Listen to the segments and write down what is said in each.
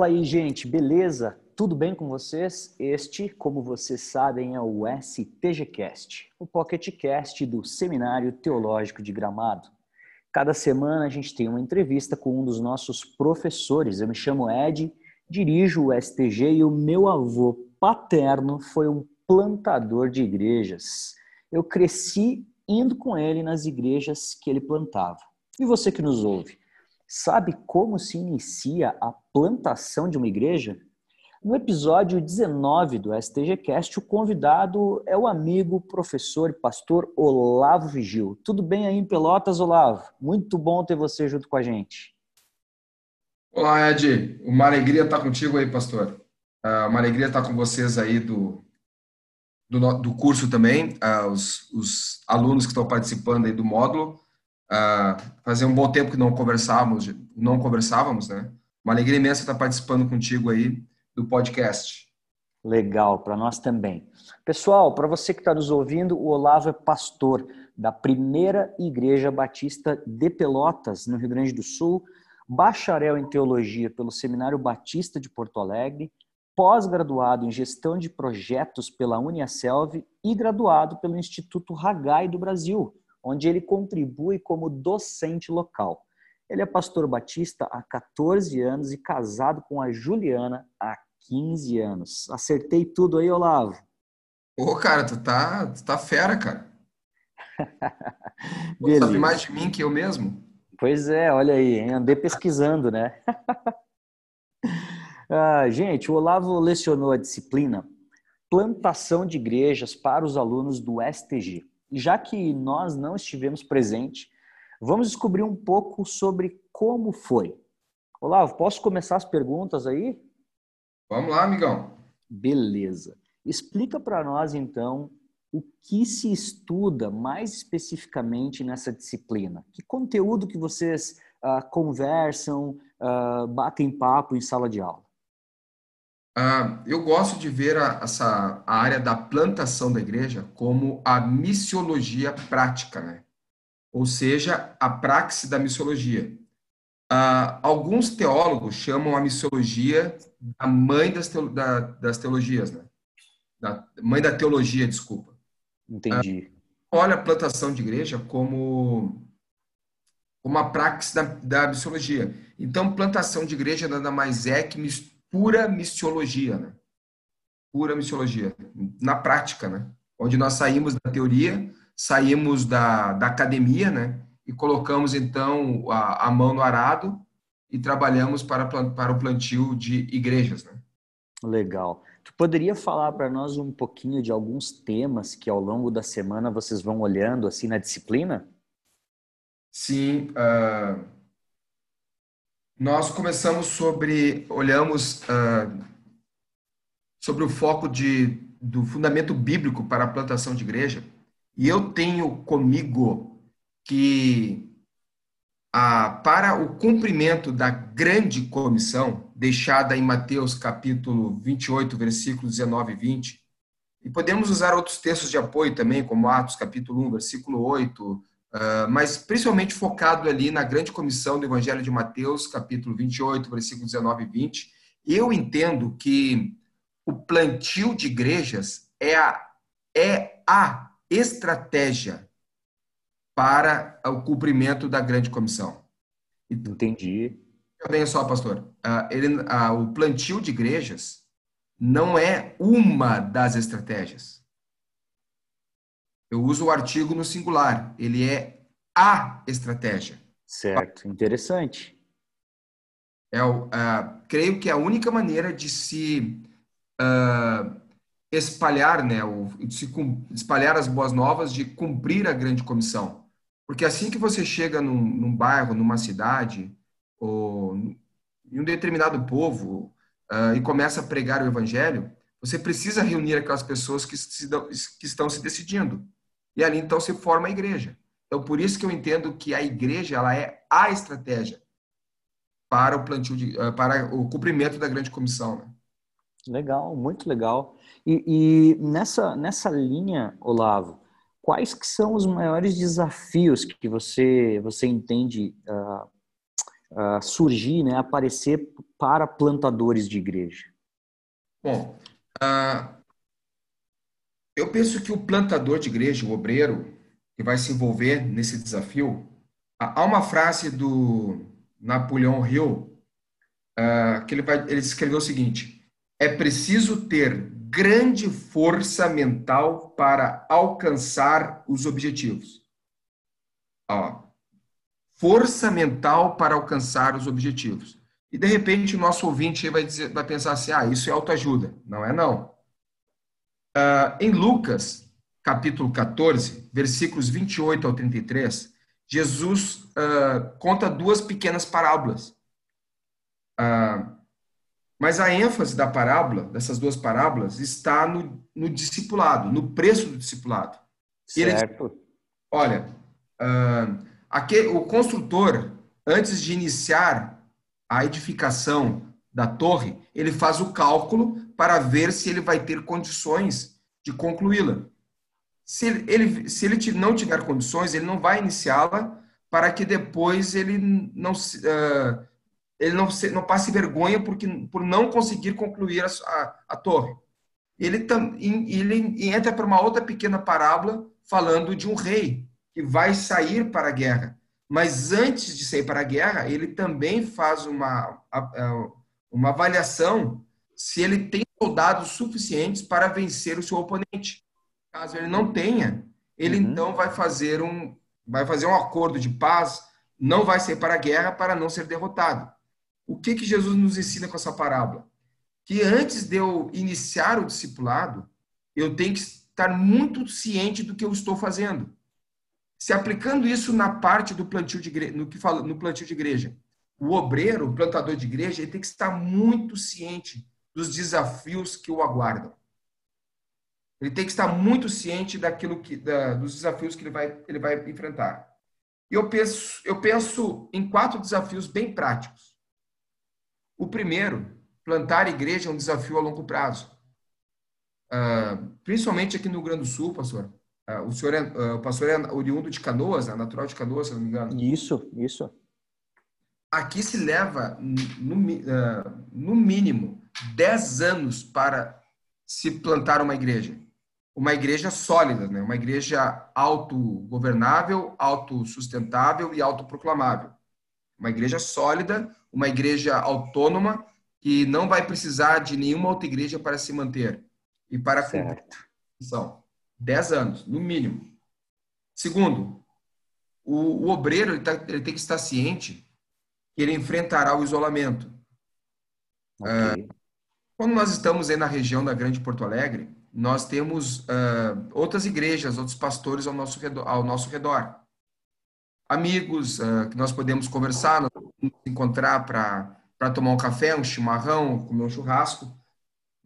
Fala aí, gente, beleza? Tudo bem com vocês? Este, como vocês sabem, é o STGCast, o PocketCast do Seminário Teológico de Gramado. Cada semana a gente tem uma entrevista com um dos nossos professores. Eu me chamo Ed, dirijo o STG e o meu avô paterno foi um plantador de igrejas. Eu cresci indo com ele nas igrejas que ele plantava. E você que nos ouve, sabe como se inicia a plantação de uma igreja? No episódio 19 do STGcast, o convidado é o amigo, professor e pastor Olavo Vigil. Tudo bem aí em Pelotas, Olavo? Muito bom ter você junto com a gente. Olá, Ed. Uma alegria estar contigo aí, pastor. Ah, uma alegria estar com vocês aí do, do, do curso também, uh, os, os, alunos que estão participando aí do módulo. Uh, fazia um bom tempo que não conversávamos, não conversávamos, né? Uma alegria imensa estar participando contigo aí do podcast. Legal, para nós também. Pessoal, para você que está nos ouvindo, o Olavo é pastor da primeira Igreja Batista de Pelotas, no Rio Grande do Sul, bacharel em teologia pelo Seminário Batista de Porto Alegre, pós-graduado em gestão de projetos pela Uniaselv e graduado pelo Instituto Ragai do Brasil, onde ele contribui como docente local. Ele é pastor batista há 14 anos e casado com a Juliana há 15 anos. Acertei tudo aí, Olavo? Ô, cara, tu tá, tu tá fera, cara. Beleza. Sabe mais de mim que eu mesmo? Pois é, olha aí, hein? andei pesquisando, né? ah, gente, o Olavo lecionou a disciplina Plantação de Igrejas para os alunos do STG já que nós não estivemos presentes, vamos descobrir um pouco sobre como foi. Olavo, posso começar as perguntas aí? Vamos lá, amigão. Beleza. Explica para nós, então, o que se estuda mais especificamente nessa disciplina. Que conteúdo que vocês uh, conversam, uh, batem papo em sala de aula? Uh, eu gosto de ver a, essa a área da plantação da igreja como a missiologia prática, né? ou seja, a praxe da missiologia. Uh, alguns teólogos chamam a missiologia da mãe das, teolo, da, das teologias, né? da mãe da teologia, desculpa. Entendi. Uh, olha a plantação de igreja como uma praxe da, da missiologia. Então, plantação de igreja nada mais é que pura missiologia, né? Pura missiologia, na prática, né? Onde nós saímos da teoria, saímos da, da academia, né? E colocamos, então, a, a mão no arado e trabalhamos para, para o plantio de igrejas, né? Legal. Tu poderia falar para nós um pouquinho de alguns temas que ao longo da semana vocês vão olhando assim na disciplina? Sim. Uh nós começamos sobre, olhamos uh, sobre o foco de, do fundamento bíblico para a plantação de igreja, e eu tenho comigo que a, para o cumprimento da grande comissão, deixada em Mateus capítulo 28, versículos 19 e 20, e podemos usar outros textos de apoio também, como Atos capítulo 1, versículo 8, Uh, mas principalmente focado ali na grande comissão do Evangelho de Mateus, capítulo 28, versículo 19 e 20. Eu entendo que o plantio de igrejas é a, é a estratégia para o cumprimento da grande comissão. Entendi. Bem só, pastor. Uh, ele, uh, o plantio de igrejas não é uma das estratégias eu uso o artigo no singular. Ele é a estratégia. Certo, interessante. É, uh, creio que é a única maneira de se uh, espalhar, né, o, de se espalhar as boas novas, de cumprir a grande comissão. Porque assim que você chega num, num bairro, numa cidade, ou em um determinado povo, uh, e começa a pregar o evangelho, você precisa reunir aquelas pessoas que, se, que estão se decidindo. E ali então se forma a igreja. Então por isso que eu entendo que a igreja ela é a estratégia para o plantio de, eh, para o cumprimento da grande comissão. Né? Legal, muito legal. E, e, nessa nessa linha, Olavo, quais que são os maiores desafios que você você entende uh, uh, surgir, né, aparecer para plantadores de igreja? Bom, uh, eu penso que o plantador de igreja, o obreiro, que vai se envolver nesse desafio, há uma frase do Napoleão Hill uh, que ele, vai, ele escreveu o seguinte: é preciso ter grande força mental para alcançar os objetivos. Ó, força mental para alcançar os objetivos. E de repente o nosso ouvinte vai, dizer, vai pensar assim: ah, isso é autoajuda. Não é, não. Uh, em Lucas, capítulo 14, versículos 28 ao 33, Jesus uh, conta duas pequenas parábolas. Uh, mas a ênfase da parábola, dessas duas parábolas, está no, no discipulado, no preço do discipulado. Certo. Ele, olha, aquele, o construtor, antes de iniciar a edificação da torre, ele faz o cálculo para ver se ele vai ter condições de concluí-la. Se ele, se ele não tiver condições, ele não vai iniciá-la para que depois ele não, uh, ele não, não passe vergonha porque, por não conseguir concluir a, a, a torre. Ele, tam, ele entra para uma outra pequena parábola falando de um rei que vai sair para a guerra. Mas antes de sair para a guerra, ele também faz uma, uma avaliação se ele tem soldados suficientes para vencer o seu oponente. Caso ele não tenha, ele uhum. então vai fazer um vai fazer um acordo de paz, não vai sair para a guerra para não ser derrotado. O que que Jesus nos ensina com essa parábola? Que antes de eu iniciar o discipulado, eu tenho que estar muito ciente do que eu estou fazendo. Se aplicando isso na parte do plantio de igreja, no que fala no plantio de igreja, o obreiro, o plantador de igreja, ele tem que estar muito ciente dos desafios que o aguardam. Ele tem que estar muito ciente daquilo que, da, dos desafios que ele vai, ele vai enfrentar. E eu penso, eu penso em quatro desafios bem práticos. O primeiro, plantar igreja é um desafio a longo prazo. Uh, principalmente aqui no Rio Grande do Sul, pastor. Uh, o senhor é, uh, o pastor é oriundo de Canoas, né? natural de Canoas, se não me engano. Isso, isso aqui se leva, no, no mínimo, 10 anos para se plantar uma igreja. Uma igreja sólida, né? uma igreja autogovernável, autossustentável e autoproclamável. Uma igreja sólida, uma igreja autônoma, que não vai precisar de nenhuma outra igreja para se manter e para certo. São 10 anos, no mínimo. Segundo, o, o obreiro ele, tá, ele tem que estar ciente que ele enfrentará o isolamento. Okay. Uh, quando nós estamos aí na região da Grande Porto Alegre, nós temos uh, outras igrejas, outros pastores ao nosso redor. Ao nosso redor. Amigos uh, que nós podemos conversar, nós podemos encontrar para tomar um café, um chimarrão, comer um churrasco.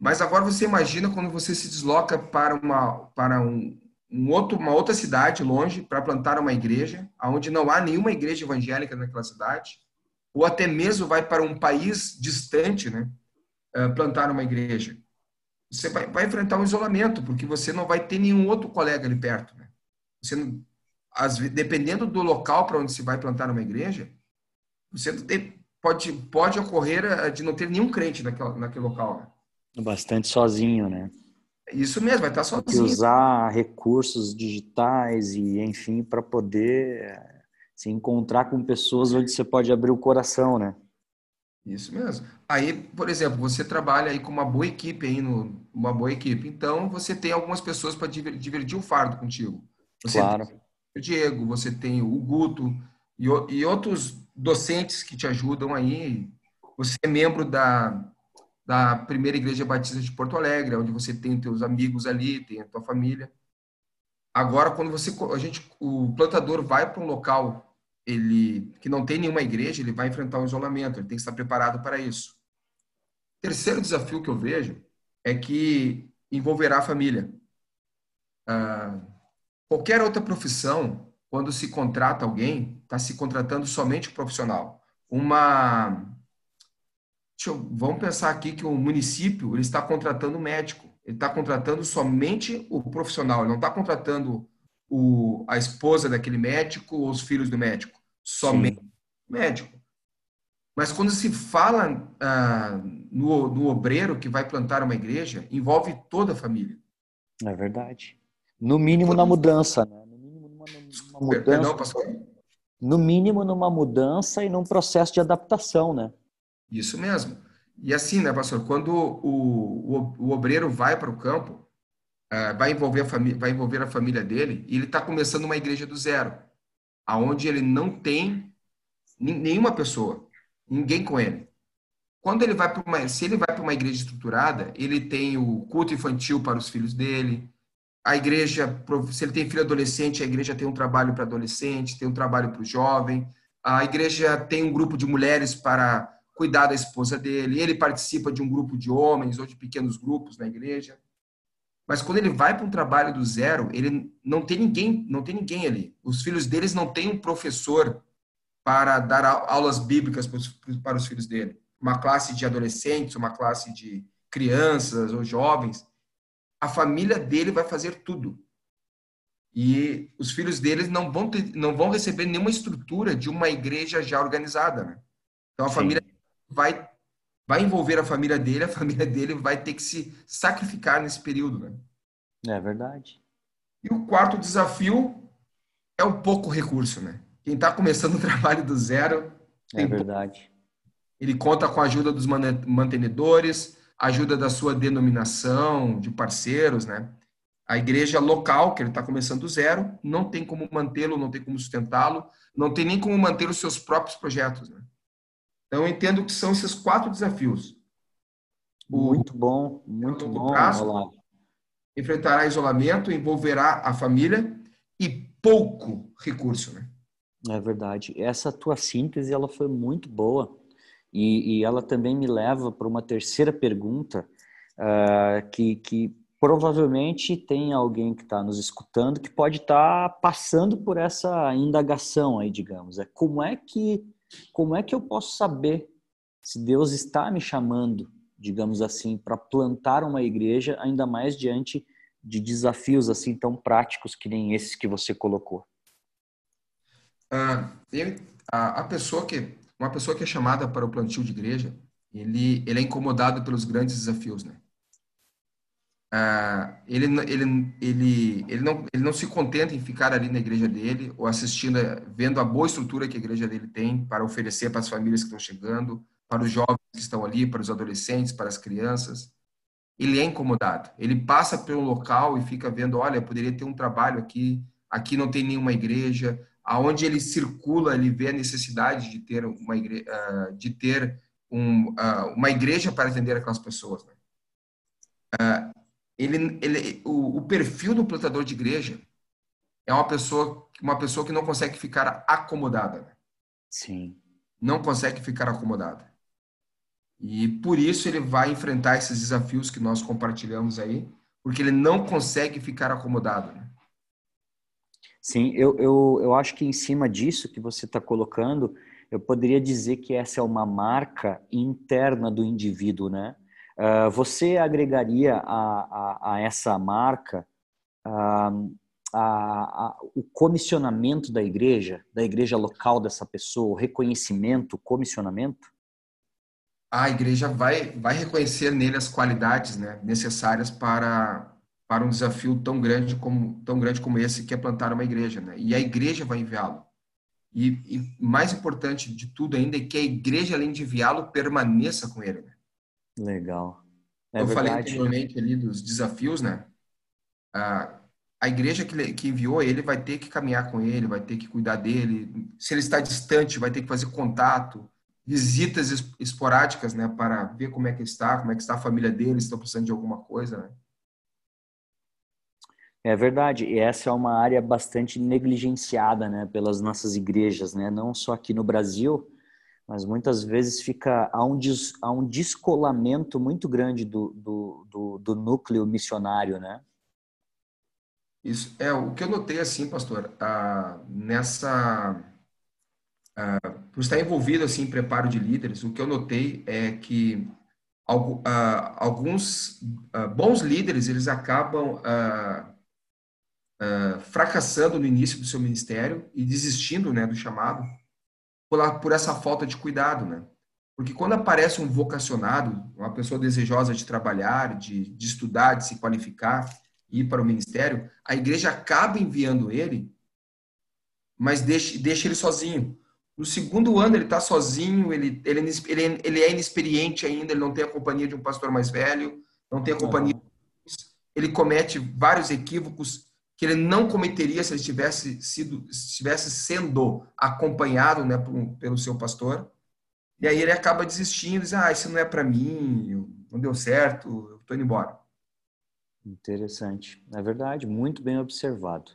Mas agora você imagina quando você se desloca para uma, para um, um outro, uma outra cidade longe para plantar uma igreja, onde não há nenhuma igreja evangélica naquela cidade ou até mesmo vai para um país distante, né, plantar uma igreja. Você vai, vai enfrentar um isolamento, porque você não vai ter nenhum outro colega ali perto. Né? Você não, as, dependendo do local para onde se vai plantar uma igreja, você tem, pode, pode ocorrer eh, de não ter nenhum crente naquele, naquele local. Né? Bastante sozinho, né? Isso mesmo, vai estar sozinho. E usar recursos digitais e, enfim, para poder eh, se encontrar com pessoas onde você pode abrir o coração, né? Isso mesmo. Aí, por exemplo, você trabalha aí com uma boa equipe aí no uma boa equipe. Então, você tem algumas pessoas para dividir o fardo contigo. Você claro. tem o Diego, você tem o Guto e, e outros docentes que te ajudam aí. Você é membro da da Primeira Igreja Batista de Porto Alegre, onde você tem teus amigos ali, tem a tua família. Agora, quando você, a gente, o plantador vai para um local ele que não tem nenhuma igreja, ele vai enfrentar um isolamento, ele tem que estar preparado para isso. Terceiro desafio que eu vejo é que envolverá a família. Ah, qualquer outra profissão, quando se contrata alguém, está se contratando somente o profissional. Uma, eu, vamos pensar aqui que o município ele está contratando médico ele está contratando somente o profissional, ele não está contratando o, a esposa daquele médico ou os filhos do médico, somente Sim. o médico. Mas quando se fala ah, no, no obreiro que vai plantar uma igreja, envolve toda a família. É verdade. No mínimo na mudança, né? No mínimo numa, numa mudança. Perdão, pastor? No mínimo numa mudança e num processo de adaptação, né? Isso mesmo. E assim, né, pastor, quando o, o, o obreiro vai para o campo, vai, envolver a família, vai envolver a família dele, e ele está começando uma igreja do zero, aonde ele não tem nenhuma pessoa, ninguém com ele. Quando ele vai para uma, se ele vai para uma igreja estruturada, ele tem o culto infantil para os filhos dele, a igreja, se ele tem filho adolescente, a igreja tem um trabalho para adolescente, tem um trabalho para o jovem, a igreja tem um grupo de mulheres para cuidar da esposa dele, ele participa de um grupo de homens ou de pequenos grupos na igreja. Mas quando ele vai para um trabalho do zero, ele não tem ninguém, não tem ninguém ali. Os filhos deles não têm um professor para dar aulas bíblicas para os filhos dele. Uma classe de adolescentes, uma classe de crianças ou jovens. A família dele vai fazer tudo. E os filhos deles não vão, ter, não vão receber nenhuma estrutura de uma igreja já organizada. Né? Então a Sim. família vai vai envolver a família dele, a família dele vai ter que se sacrificar nesse período, né? É verdade. E o quarto desafio é o pouco recurso, né? Quem está começando o trabalho do zero. É verdade. Ele conta com a ajuda dos mantenedores, ajuda da sua denominação, de parceiros, né? A igreja local, que ele está começando do zero, não tem como mantê-lo, não tem como sustentá-lo, não tem nem como manter os seus próprios projetos, né? Então, eu entendo que são esses quatro desafios. O, muito bom, muito bom. Prazo, enfrentará isolamento, envolverá a família e pouco recurso, né? É verdade. Essa tua síntese ela foi muito boa e, e ela também me leva para uma terceira pergunta uh, que, que provavelmente tem alguém que está nos escutando que pode estar tá passando por essa indagação aí, digamos. É como é que como é que eu posso saber se Deus está me chamando, digamos assim, para plantar uma igreja, ainda mais diante de desafios assim tão práticos que nem esses que você colocou? Ah, a, a, pessoa que uma pessoa que é chamada para o plantio de igreja, ele ele é incomodado pelos grandes desafios, né? Ah, ele, ele, ele, ele, não, ele não se contenta em ficar ali na igreja dele ou assistindo, vendo a boa estrutura que a igreja dele tem para oferecer para as famílias que estão chegando, para os jovens que estão ali, para os adolescentes, para as crianças. Ele é incomodado. Ele passa pelo local e fica vendo, olha, poderia ter um trabalho aqui, aqui não tem nenhuma igreja. Aonde ele circula, ele vê a necessidade de ter uma igreja, ah, de ter um, ah, uma igreja para atender aquelas pessoas. Né? Ele, ele, o, o, perfil do plantador de igreja é uma pessoa, uma pessoa que não consegue ficar acomodada. Sim. Não consegue ficar acomodada. E por isso ele vai enfrentar esses desafios que nós compartilhamos aí, porque ele não consegue ficar acomodado. Né? Sim, eu, eu, eu acho que em cima disso que você está colocando, eu poderia dizer que essa é uma marca interna do indivíduo, né? Uh, você agregaria a, a, a essa marca uh, a, o comissionamento da igreja, da igreja local dessa pessoa, o reconhecimento, o comissionamento? A igreja vai, vai reconhecer nele as qualidades né, necessárias para, para um desafio tão grande como tão grande como esse que é plantar uma igreja, né? E a igreja vai enviá-lo. E, e, mais importante de tudo ainda é que a igreja, além de enviá-lo, permaneça com ele. Né? Legal. É Eu verdade. falei anteriormente ali dos desafios, né? A, a igreja que, que enviou ele vai ter que caminhar com ele, vai ter que cuidar dele. Se ele está distante, vai ter que fazer contato, visitas esporádicas, né? Para ver como é que está, como é que está a família dele, se estão precisando de alguma coisa, né? É verdade, e essa é uma área bastante negligenciada, né, pelas nossas igrejas, né, não só aqui no Brasil, mas muitas vezes fica há um, des, há um descolamento muito grande do, do, do, do, núcleo missionário, né? Isso é o que eu notei assim, pastor, ah, nessa ah, por estar envolvido assim em preparo de líderes, o que eu notei é que ah, alguns ah, bons líderes eles acabam ah, fracassando no início do seu ministério e desistindo, né, do chamado por, por essa falta de cuidado, né? Porque quando aparece um vocacionado, uma pessoa desejosa de trabalhar, de, de estudar, de se qualificar, ir para o ministério, a igreja acaba enviando ele, mas deixa, deixa ele sozinho. No segundo ano ele está sozinho, ele, ele, ele, ele é inexperiente ainda, ele não tem a companhia de um pastor mais velho, não tem a companhia. Ele comete vários equívocos que ele não cometeria se ele estivesse, sido, estivesse sendo acompanhado né, por, pelo seu pastor. E aí ele acaba desistindo, diz, ah, isso não é para mim, não deu certo, eu estou indo embora. Interessante. É verdade, muito bem observado.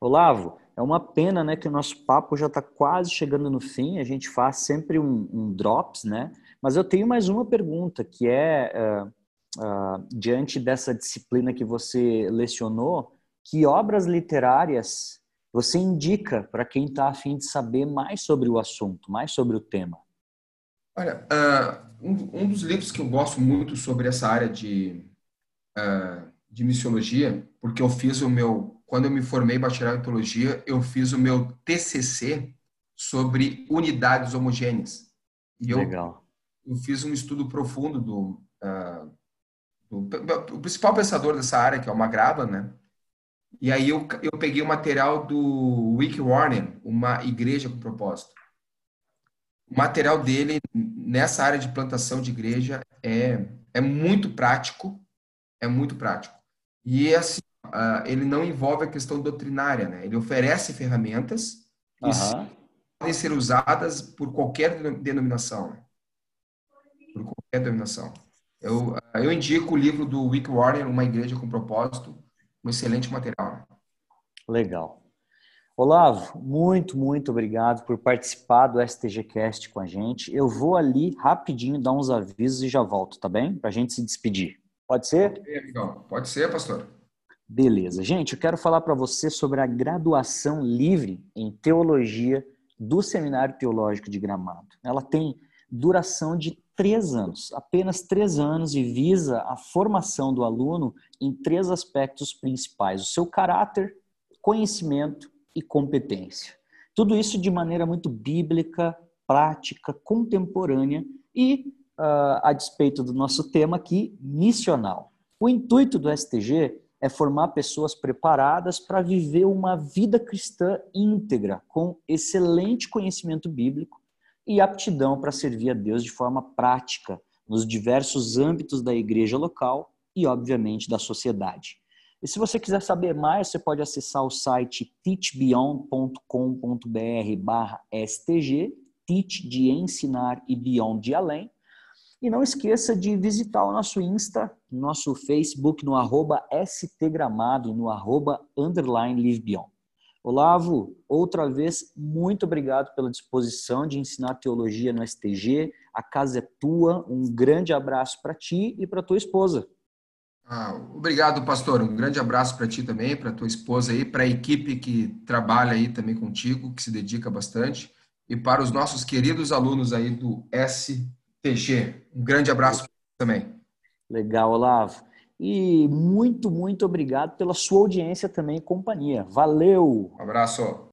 Olavo, é uma pena né, que o nosso papo já está quase chegando no fim, a gente faz sempre um, um, drops, né? Mas eu tenho mais uma pergunta, que é, uh, uh, diante dessa disciplina que você lecionou, que obras literárias você indica para quem está afim de saber mais sobre o assunto, mais sobre o tema? Olha, uh, um, um, dos livros que eu gosto muito sobre essa área de, de missiologia, porque eu fiz o meu quando eu me formei bacharel em teologia, eu fiz o meu TCC sobre unidades homogêneas. E eu, Legal. eu fiz um estudo profundo do, uh, do, principal pensador dessa área, que é o Magraba, né? E aí eu, eu peguei o material do Wick Warner, uma igreja com propósito. O material dele nessa área de plantação de igreja é, é muito prático, é muito prático. E assim, uh, ele não envolve a questão doutrinária, né? Ele oferece ferramentas que podem ser usadas por qualquer denominação. Né? Por qualquer denominação. Eu, eu indico o livro do Wick Warner, Uma Igreja com Propósito, um excelente material. Legal. Olavo, muito, muito obrigado por participar do STGcast com a gente. Eu vou ali rapidinho dar uns avisos e já volto, tá bem? Para a gente se despedir. Pode ser? Pode ser, pastor. Beleza. Gente, eu quero falar para você sobre a graduação livre em teologia do Seminário Teológico de Gramado. Ela tem duração de três anos, apenas três anos, e visa a formação do aluno em três aspectos principais: o seu caráter, conhecimento e competência. Tudo isso de maneira muito bíblica, prática, contemporânea e, uh, a despeito do nosso tema aqui, missional. O intuito do STG é formar pessoas preparadas para viver uma vida cristã íntegra, com excelente conhecimento bíblico e aptidão para servir a Deus de forma prática nos diversos âmbitos da igreja local e, obviamente, da sociedade. E se você quiser saber mais, você pode acessar o site teachbeyond.com.br barra STG, teach de ensinar e beyond de além, e não esqueça de visitar o nosso Insta, nosso Facebook no arroba stgramado e no arroba underline livebeyond. Olavo, outra vez, muito obrigado pela disposição de ensinar teologia no STG. A casa é tua. Um grande abraço para ti e para tua esposa. Ah, obrigado, pastor. Um grande abraço para ti também, para tua esposa aí, para a equipe que trabalha aí também contigo, que se dedica bastante, e para os nossos queridos alunos aí do STG. TG. Um grande abraço também. Legal, Olavo. E muito, muito obrigado pela sua audiência também e companhia. Valeu! Um abraço.